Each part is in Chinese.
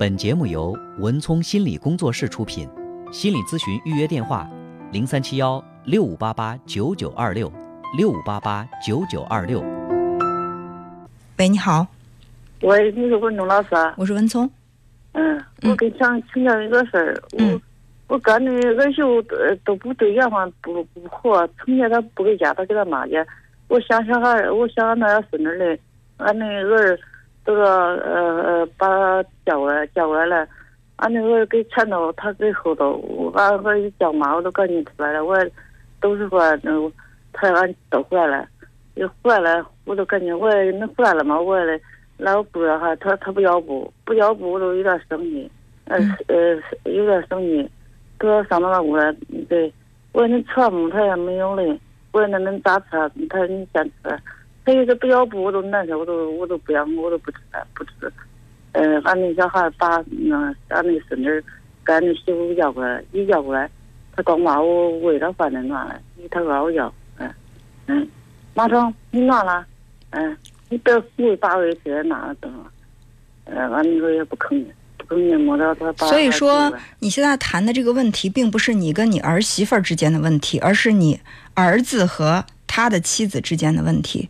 本节目由文聪心理工作室出品，心理咨询预约电话：零三七幺六五八八九九二六六五八八九九二六。喂，你好，喂，你是文聪老师啊？我是文聪。嗯，我跟想请教一个事儿，我我干的儿媳妇呃都不对眼嘛，不不和，成天他不给家，他给他妈家。我想小孩，我想俺那孙女儿嘞，俺那儿都说呃呃把他叫过来叫过来了，俺那个给前头，他给后头，我俺儿一叫妈，我都赶紧出来了，我都是说那他俺都回来了，一回来了，我都赶紧我恁回来了嘛，我嘞。那我不要哈，他他不要不不要不，我都有点生气，呃呃有点生气，都要上到那屋来，对，我说你吃么？他也没有嘞，我说那恁咋吃？他说你先吃，他一直不要不，我都难受，我都我都不要，我都不吃不吃。呃，俺那小孩把那俺那孙女跟，俺那媳妇要过来，一要过来，他光骂我喂他饭的暖了，他管我要，嗯嗯，马上你暖了，嗯。你别胡八位这那的，呃，俺那个也不吭不吭气，摸着他。所以说，你现在谈的这个问题，并不是你跟你儿媳妇儿之间的问题，而是你儿子和他的妻子之间的问题。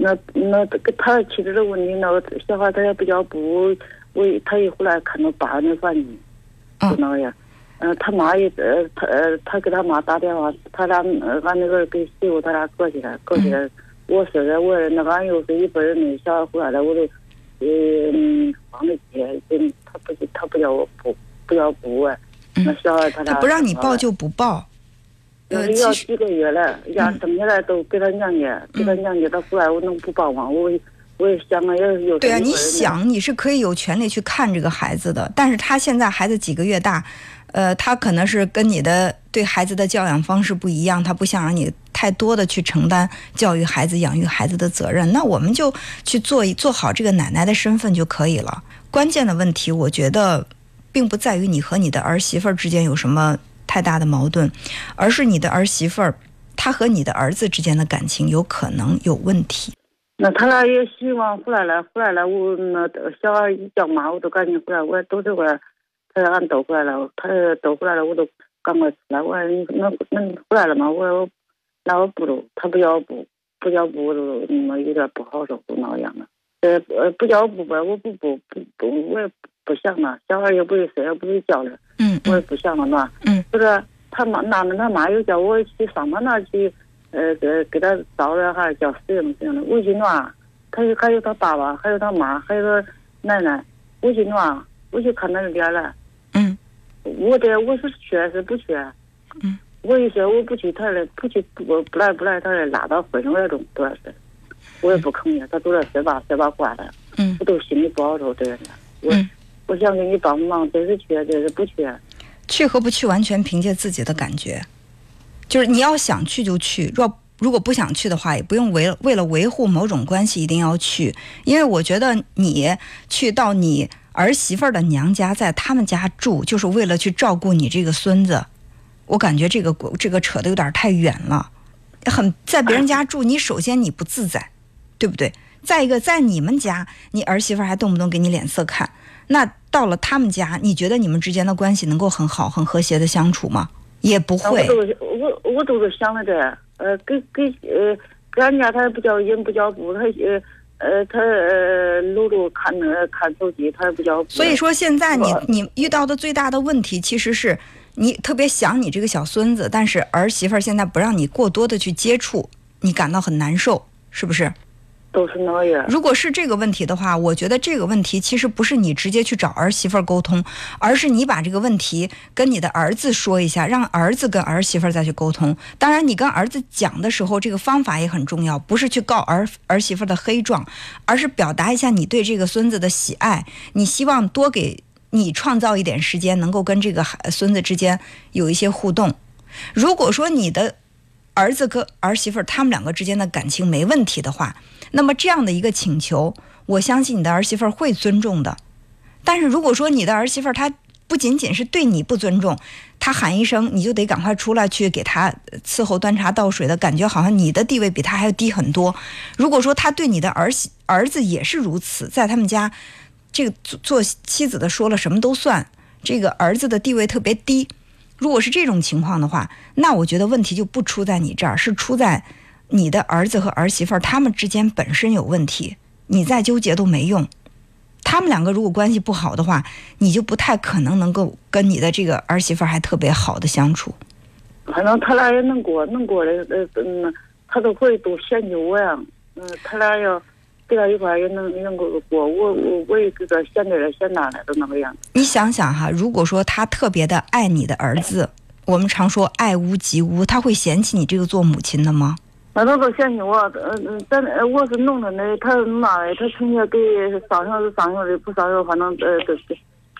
那那跟他妻子的问题，那个小孩他也不叫不，我他一回来看到爸那反应，就那样。嗯，他妈也呃，他呃，他给他妈打电话，他俩俺那个跟媳妇他俩过去了，过去了。我说的，我那俺又是一辈儿那小孩回来了，我都嗯放得起，嗯，他不他不叫我不不要不哎，那小孩他俩不让你报就不抱，呃，要几个月了，呀，生下来都给他娘家，给他娘家，他过来我能不帮忙？我我也想啊，也有对啊，你想你是可以有权利去看这个孩子的，但是他现在孩子几个月大，呃，他可能是跟你的对孩子的教养方式不一样，他不想让你。太多的去承担教育孩子、养育孩子的责任，那我们就去做做好这个奶奶的身份就可以了。关键的问题，我觉得并不在于你和你的儿媳妇儿之间有什么太大的矛盾，而是你的儿媳妇儿她和你的儿子之间的感情有可能有问题。那他俩也希望回来了，回来了，我那小孩一叫妈，我都赶紧回来，我都这块，他俺都回来了，他都回来了，我都赶快出来。我说你那那回来了吗？我说。那我不都，他不要不，不叫不，我都那么有点不好受，都那样了。呃呃，不叫不呗，我不不不不，我也不想了。小孩也不会睡，也不会叫了。嗯我也不想了嘛。嗯。不是他妈，那那他妈又叫我去上他那去，呃，给给他找了哈，叫谁么谁的？魏金暖，他有还有他爸爸，还有他妈，还有个奶奶。魏金暖，我去看他的脸了。嗯。我这我是去还是不去？嗯。我一说我不去，他来不去不不来不来，他来拉到婚生来中，主要是，我也不吭气，他都在说吧说吧挂了，嗯，我都心里不好受，这样的，我我想给你帮忙，这是去，这是不去，去和不去完全凭借自己的感觉，就是你要想去就去，若如果不想去的话，也不用为为了维护某种关系一定要去，因为我觉得你去到你儿媳妇的娘家，在他们家住，就是为了去照顾你这个孙子。我感觉这个这个扯得有点太远了，很在别人家住，你首先你不自在，对不对？再一个，在你们家，你儿媳妇还动不动给你脸色看，那到了他们家，你觉得你们之间的关系能够很好、很和谐的相处吗？也不会。我我都是想着这，呃，给给呃，给俺家他不叫人不叫不，他呃呃他呃搂着看那看手机，他也不叫。所以说，现在你你遇到的最大的问题其实是。你特别想你这个小孙子，但是儿媳妇儿现在不让你过多的去接触，你感到很难受，是不是？如果是这个问题的话，我觉得这个问题其实不是你直接去找儿媳妇儿沟通，而是你把这个问题跟你的儿子说一下，让儿子跟儿媳妇儿再去沟通。当然，你跟儿子讲的时候，这个方法也很重要，不是去告儿儿媳妇儿的黑状，而是表达一下你对这个孙子的喜爱，你希望多给。你创造一点时间，能够跟这个孙子之间有一些互动。如果说你的儿子跟儿媳妇他们两个之间的感情没问题的话，那么这样的一个请求，我相信你的儿媳妇会尊重的。但是如果说你的儿媳妇她不仅仅是对你不尊重，她喊一声你就得赶快出来去给她伺候端茶倒水的感觉，好像你的地位比她还要低很多。如果说她对你的儿媳儿子也是如此，在他们家。这个做做妻子的说了什么都算，这个儿子的地位特别低。如果是这种情况的话，那我觉得问题就不出在你这儿，是出在你的儿子和儿媳妇儿他们之间本身有问题。你再纠结都没用。他们两个如果关系不好的话，你就不太可能能够跟你的这个儿媳妇儿还特别好的相处。反正他俩也能过，能过的，呃，嗯，他都会都嫌弃我呀。嗯，他俩要在在一块儿也能能够过，我我我也觉得嫌这的嫌那的都那个样子。你想想哈，如果说他特别的爱你的儿子，我们常说爱屋及乌，他会嫌弃你这个做母亲的吗？那他都嫌弃我，嗯嗯，咱我是农村的，他妈的，他成天给上学是上学的，不上学反正呃这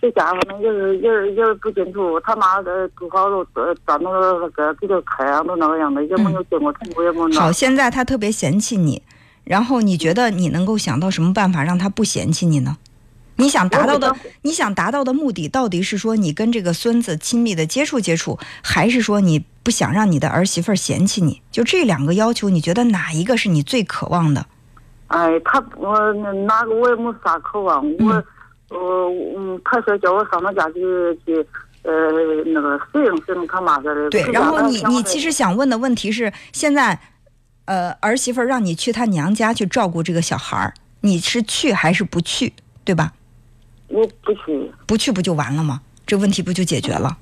这家反正也是也是也是不清楚，他妈的多少都呃长那个那个比较开啊都那个样子，也没有见过痛苦，也没有。好，现在他特别嫌弃你，然后你觉得你能够想到什么办法让他不嫌弃你呢？你想达到的，你想达到的目的到底是说你跟这个孙子亲密的接触接触，还是说你不想让你的儿媳妇嫌弃你？就这两个要求，你觉得哪一个是你最渴望的？哎，他我那个我也没啥渴望，我呃嗯，他说叫我上他家去去呃那个适应适应他妈说的。对，然后你你其实想问的问题是，现在呃儿媳妇让你去她娘家去照顾这个小孩儿，你是去还是不去？对吧？我不去，不去不就完了吗？这问题不就解决了？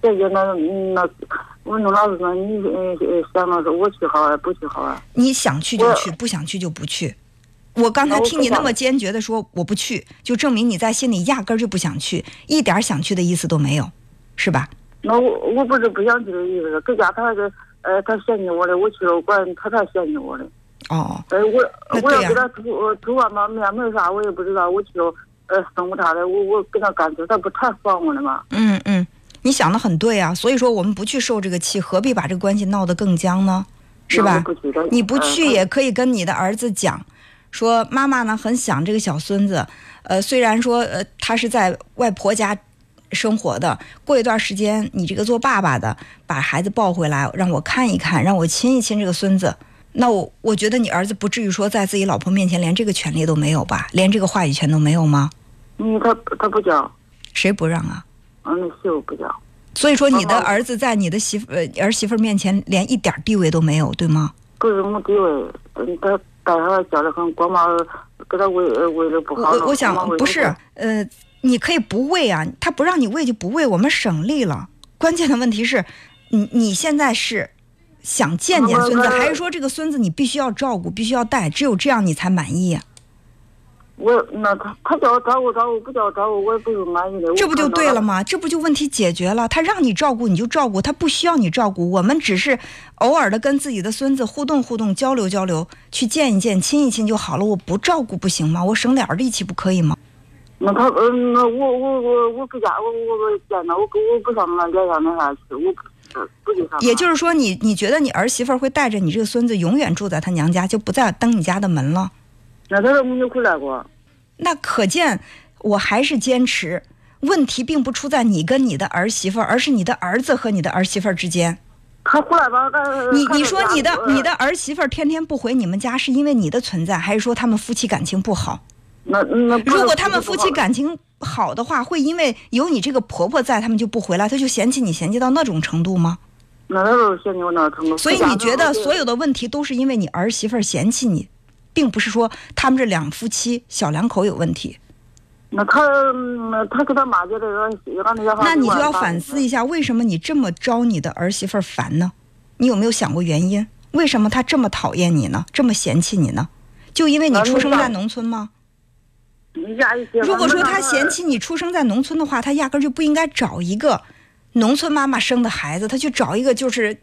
解决那那，我那老师说你呃想的是我去好啊，不去好啊？你想去就去，不想去就不去。我刚才听你那么坚决的说我不去，就证明你在心里压根儿就不想去，一点想去的意思都没有，是吧？那我我不是不想去的意思，搁家他是呃他嫌弃我的，我去了管他才嫌弃我的。哦。呃我我要给他图图完嘛面没啥我也不知道，我去了。呃，生他的，我我跟他干脆，他不太烦我了吗？嗯嗯，你想的很对啊，所以说我们不去受这个气，何必把这个关系闹得更僵呢？是吧？你不去也可以跟你的儿子讲，说妈妈呢很想这个小孙子，呃，虽然说呃他是在外婆家生活的，过一段时间你这个做爸爸的把孩子抱回来，让我看一看，让我亲一亲这个孙子，那我我觉得你儿子不至于说在自己老婆面前连这个权利都没有吧，连这个话语权都没有吗？嗯，他他不讲，谁不让啊？嗯那媳妇不讲。所以说，你的儿子在你的媳妇儿媳妇面前连一点地位都没有，对吗？不是没地位，嗯，他带他教的很，光嘛给他喂喂的不好。我我想不是，呃，你可以不喂啊，他不让你喂就不喂，我们省力了。关键的问题是，你你现在是想见见孙子，还是说这个孙子你必须要照顾，必须要带，只有这样你才满意？我那他他叫我照顾照顾，不叫我照顾我也不是满意的。这不就对了吗？这不就问题解决了？他让你照顾你就照顾，他不需要你照顾。我们只是偶尔的跟自己的孙子互动互动、交流交流，去见一见、亲一亲就好了。我不照顾不行吗？我省点力气不可以吗？那他嗯，那我我我我搁家我我见他，我我不上那脸上那啥去，我不不也就是说，你你觉得你儿媳妇会带着你这个孙子永远住在他娘家，就不再登你家的门了？那他都没有回来过。那可见，我还是坚持，问题并不出在你跟你的儿媳妇，而是你的儿子和你的儿媳妇之间。他回来吧，你你说你的你的儿媳妇天天不回你们家，是因为你的存在，还是说他们夫妻感情不好？那那如果他们夫妻感情好的话，会因为有你这个婆婆在，他们就不回来，他就嫌弃你嫌弃到那种程度吗？那都是嫌弃我那程度。所以你觉得所有的问题都是因为你儿媳妇嫌弃你？并不是说他们这两夫妻小两口有问题，那他他跟他妈觉得那你就要反思一下，为什么你这么招你的儿媳妇烦呢？你有没有想过原因？为什么他这么讨厌你呢？这么嫌弃你呢？就因为你出生在农村吗？如果说他嫌弃你出生在农村的话，他压根就不应该找一个农村妈妈生的孩子，他去找一个就是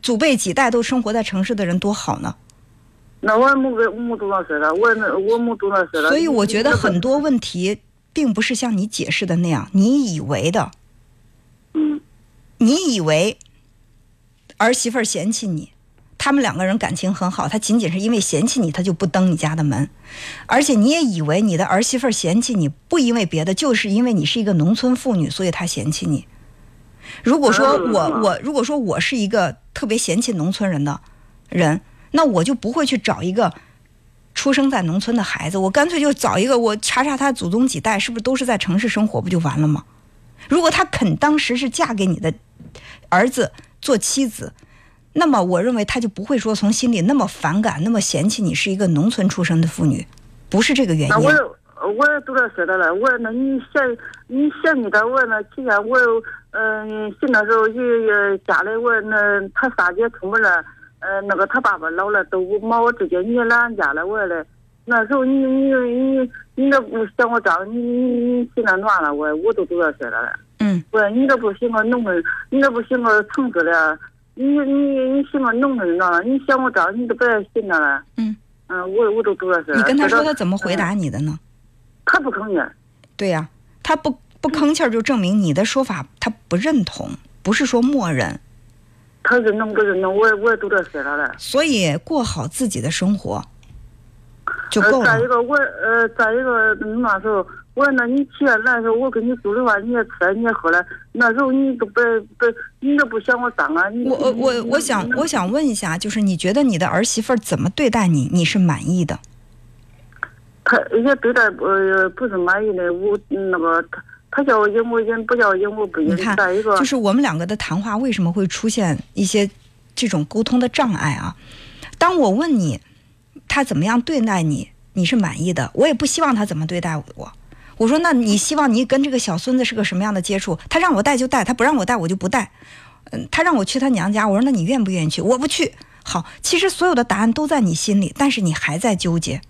祖辈几代都生活在城市的人，多好呢？那我没跟没读那事的，我那我没读那事的。所以我觉得很多问题并不是像你解释的那样，你以为的。嗯。你以为儿媳妇嫌弃你，他们两个人感情很好，他仅仅是因为嫌弃你，他就不登你家的门。而且你也以为你的儿媳妇嫌弃你，不因为别的，就是因为你是一个农村妇女，所以她嫌弃你。如果说我我如果说我是一个特别嫌弃农村人的人。那我就不会去找一个出生在农村的孩子，我干脆就找一个，我查查他祖宗几代是不是都是在城市生活，不就完了吗？如果他肯当时是嫁给你的儿子做妻子，那么我认为他就不会说从心里那么反感、那么嫌弃你是一个农村出生的妇女，不是这个原因。我我也都在说的了，我那你嫌你嫌你的，我那期间我嗯信的时候也也家里我那他三姐出门了，呃那个他爸爸老了都把我直接你俺家了，我嘞那时候你你你你那不嫌我脏，你你你心那暖了，我我都都在说了。嗯。我你那不嫌我农村，你那不嫌我城市的，你你你嫌我农村的，你嫌我脏，你都不要信了。嗯。嗯，我我都都在说。你跟他说他怎么回答你的呢？他不吭气儿。对呀，他不不吭气儿，就证明你的说法他不认同，不是说默认。他认同不认同，我我也都这说他了。所以过好自己的生活就够了。再一个，我呃，再一个，那时候我那你起来的时候，我跟你住的话，你也吃，你也喝了。那时候你都不不，你都不嫌我脏啊？我我我我想我想问一下，就是你觉得你的儿媳妇怎么对待你，你是满意的？他也对待不不是满意的，我那个他他叫我应我应，不叫应我不应。再一个，就是我们两个的谈话为什么会出现一些这种沟通的障碍啊？当我问你他怎么样对待你，你是满意的，我也不希望他怎么对待我。我说那你希望你跟这个小孙子是个什么样的接触？他让我带就带，他不让我带我就不带。嗯，他让我去他娘家，我说那你愿不愿意去？我不去。好，其实所有的答案都在你心里，但是你还在纠结。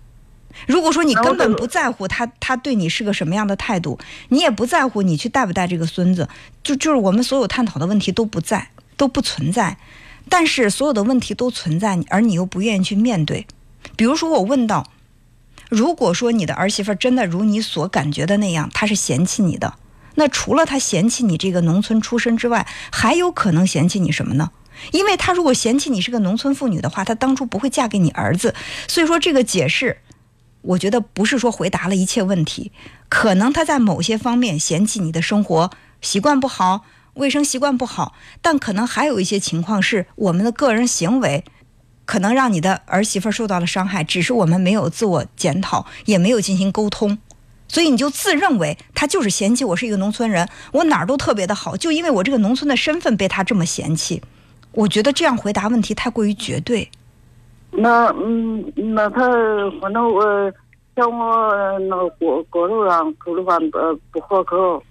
如果说你根本不在乎他，他对你是个什么样的态度，你也不在乎你去带不带这个孙子，就就是我们所有探讨的问题都不在，都不存在。但是所有的问题都存在，而你又不愿意去面对。比如说我问到，如果说你的儿媳妇真的如你所感觉的那样，她是嫌弃你的，那除了她嫌弃你这个农村出身之外，还有可能嫌弃你什么呢？因为她如果嫌弃你是个农村妇女的话，她当初不会嫁给你儿子。所以说这个解释。我觉得不是说回答了一切问题，可能她在某些方面嫌弃你的生活习惯不好，卫生习惯不好，但可能还有一些情况是我们的个人行为可能让你的儿媳妇受到了伤害，只是我们没有自我检讨，也没有进行沟通，所以你就自认为他就是嫌弃我是一个农村人，我哪儿都特别的好，就因为我这个农村的身份被他这么嫌弃。我觉得这样回答问题太过于绝对。那嗯，那他反正我像我那个锅锅头上煮的饭不不可口，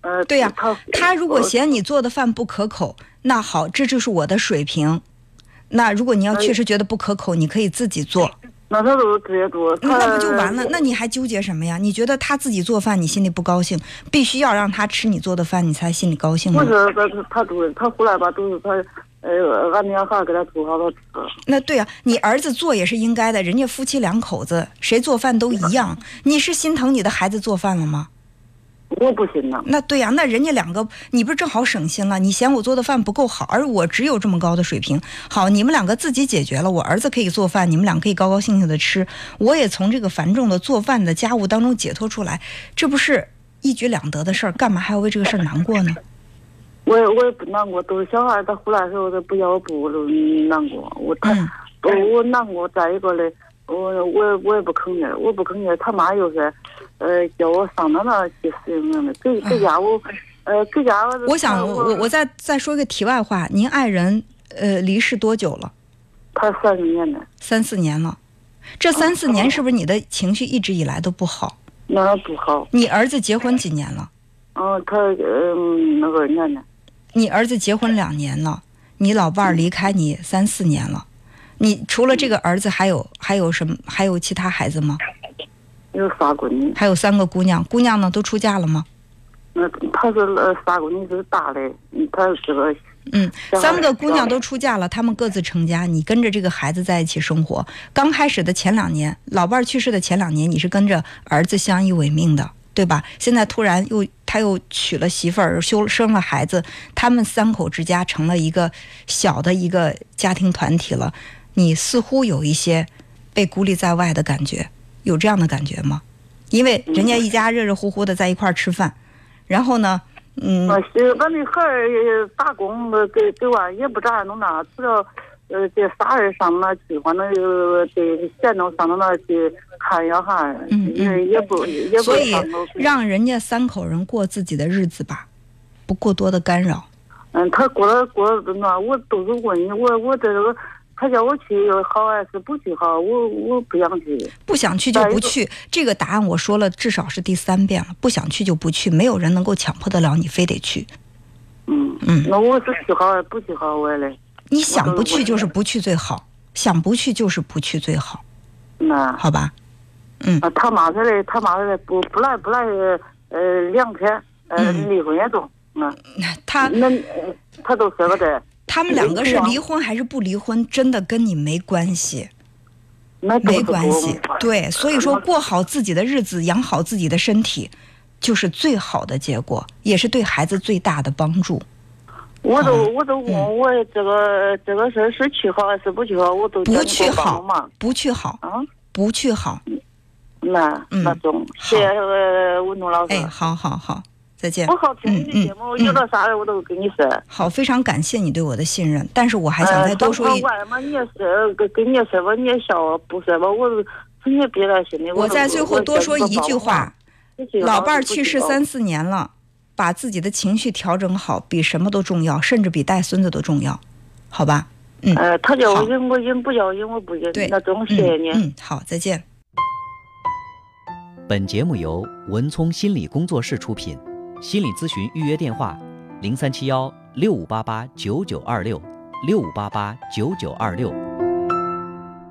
呃，对呀，他他如果嫌你做的饭不可口，那好，这就是我的水平。那如果你要确实觉得不可口，你可以自己做。那他都直接做，那不就完了？那你还纠结什么呀？你觉得他自己做饭，你心里不高兴，必须要让他吃你做的饭，你才心里高兴吗？不是，他他都他回来吧，都是他。呃，俺娘还给他煮好了吃。那对啊，你儿子做也是应该的，人家夫妻两口子谁做饭都一样。你是心疼你的孩子做饭了吗？我不行呢。那对呀，那人家两个，你不是正好省心了？你嫌我做的饭不够好，而我只有这么高的水平。好，你们两个自己解决了，我儿子可以做饭，你们俩可以高高兴兴的吃，我也从这个繁重的做饭的家务当中解脱出来，这不是一举两得的事儿？干嘛还要为这个事儿难过呢？我也我也不难过，都是小孩他回来的时候他不要我不我都难过。我他我我难过。再一个嘞，我我我也不吭气儿，我不吭气儿。他妈又是，呃，叫我上那那去适应的。给给家我，呃，给家。我想我我再再说一个题外话，您爱人呃离世多久了？他三十年了。三四年了，这三四年是不是你的情绪一直以来都不好？那不好。你儿子结婚几年了？嗯，他嗯那个年呢。你儿子结婚两年了，你老伴儿离开你三四年了，你除了这个儿子，还有还有什么？还有其他孩子吗？有仨闺女，还有三个姑娘，姑娘呢都出嫁了吗？那她是呃仨闺女是大的，她是个嗯，三个姑娘都出嫁了，她们各自成家，你跟着这个孩子在一起生活。刚开始的前两年，老伴儿去世的前两年，你是跟着儿子相依为命的。对吧？现在突然又他又娶了媳妇儿，修生了孩子，他们三口之家成了一个小的一个家庭团体了。你似乎有一些被孤立在外的感觉，有这样的感觉吗？因为人家一家热热乎乎的在一块儿吃饭，然后呢，嗯，俺那孩儿打工给给我也不咋弄那，呃，这啥人上那去，反正就得上到那去看一下，嗯也也不也不所以让人家三口人过自己的日子吧，不过多的干扰。嗯，他过了过了那，我都是问你，我我这个，他叫我去好还是不去好？我我不想去。不想去就不去，这个答案我说了至少是第三遍了。不想去就不去，没有人能够强迫得了你非得去。嗯嗯那我是去好还是不去好我嘞？你想不去就是不去最好，想不去就是不去最好，那好吧？啊，他妈说的，他妈说的不不来不来，呃，两天，呃，嗯离婚也中。嗯，他那呃他都舍不得，他们两个是离婚还是不离婚，真的跟你没关系，没关系。对，所以说过好自己的日子，养好自己的身体，就是最好的结果，也是对孩子最大的帮助。我都我都问我这个这个事儿是去好还是不去好，我都不去好嘛，不去好，啊。不去好。那嗯那中，谢谢呃文东老师。哎，好好好，再见我。好听你的节目，嗯嗯有点啥的我都跟你说。好，非常感谢你对我的信任，但是我还想再多说一，外嘛，你也是跟跟你也说吧，你也笑不说吧，我你也憋在心里。我在最后多说一句话：老伴儿去世三，四年了，把自己的情绪调整好，比什么都重要，甚至比带孙子都重要，好吧？嗯，呃，他叫我好赢，我赢；不叫我赢，我不赢对。那中，谢谢你。嗯，嗯好，再见。本节目由文聪心理工作室出品，心理咨询预约电话：零三七幺六五八八九九二六六五八八九九二六。